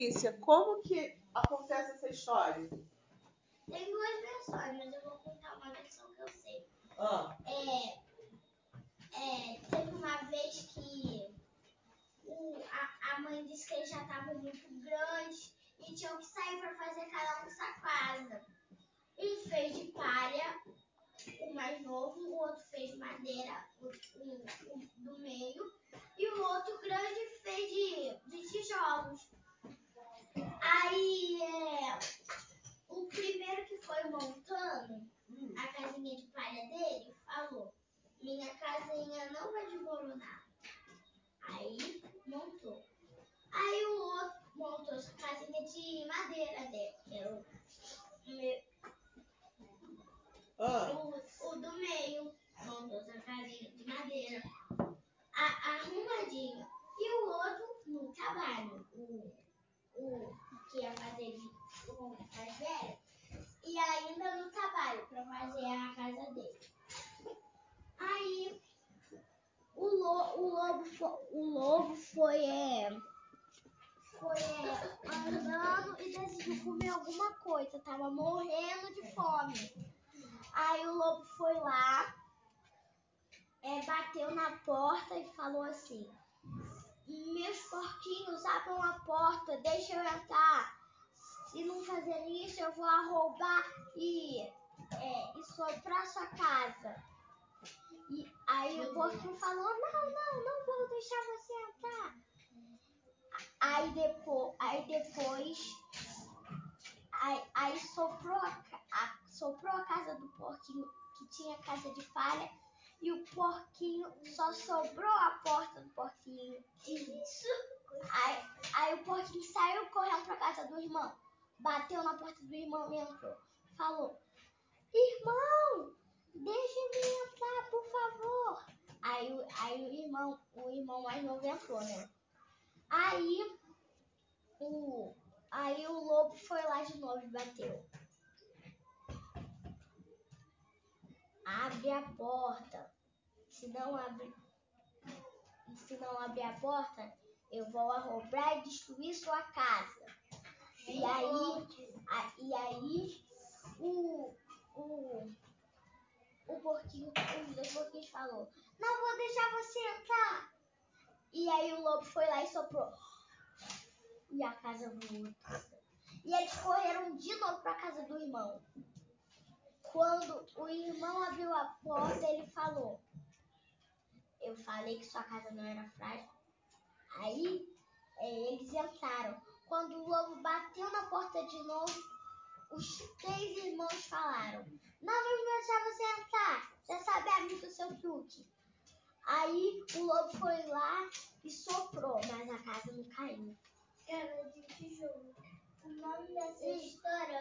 Letícia, como que acontece essa história? Tem duas versões, mas eu vou contar uma versão que eu sei. Ah, É, é, teve uma vez que o, a, a mãe disse que eles já estavam muito grandes e tinham que sair para fazer cada um sua casa. Um fez de palha, o mais novo, o outro fez de madeira, o, o- o do meio, e o outro grande fez de, de tijolos. Aí é, o primeiro que foi montando a casinha de palha dele falou: Minha casinha não vai desmoronar. Aí montou. Aí o outro montou a casinha de madeira dele, que era o, meu- ah, o, o do meio. Montou a casinha de madeira, a, arrumadinho. E o outro no trabalho, o, o que ia fazer de o mais velho, e ainda no trabalho para fazer a casa dele. Aí o, lo, o, lobo, fo- o lobo foi, é, foi é, andando e decidiu comer alguma coisa, tava morrendo de fome. Aí o lobo foi lá, é, bateu na porta e falou assim: Meus porquinhos, abram a porta, deixa eu entrar. Se não fazerem isso, eu vou roubar e, é, e soprar sua casa. E aí o porquinho falou: Não, não, não vou deixar você entrar. Aí depois, aí depois, aí, aí soprou, a, a- soprou a casa do porquinho, que tinha casa de palha, e o porquinho só sobrou a porta do porquinho. Isso. Aí, aí o porquinho saiu correndo pra casa do irmão, bateu na porta do irmão e entrou. Falou: Irmão, deixa-me entrar, por favor. Aí, aí o irmão, o irmão mais novo entrou, né? Aí o, aí o lobo foi lá de novo e bateu. Abre a porta. Se não abrir, se não abrir a porta, eu vou arrombar e destruir sua casa. E aí, a- e aí o, o porquinho, os dois porquinhos falou, não vou deixar você entrar. E aí o lobo foi lá e soprou. E a casa voou. E eles correram de novo para casa do irmão. Quando o irmão abriu a porta, ele falou: Eu falei que sua casa não era frágil. Aí eh, eles entraram. Quando o lobo bateu na porta de novo, os três irmãos falaram: Não vamos deixar você entrar. Já sabemos do seu truque. Aí o lobo foi lá e soprou, mas a casa não caiu. Cara de tijolo. O nome dessa história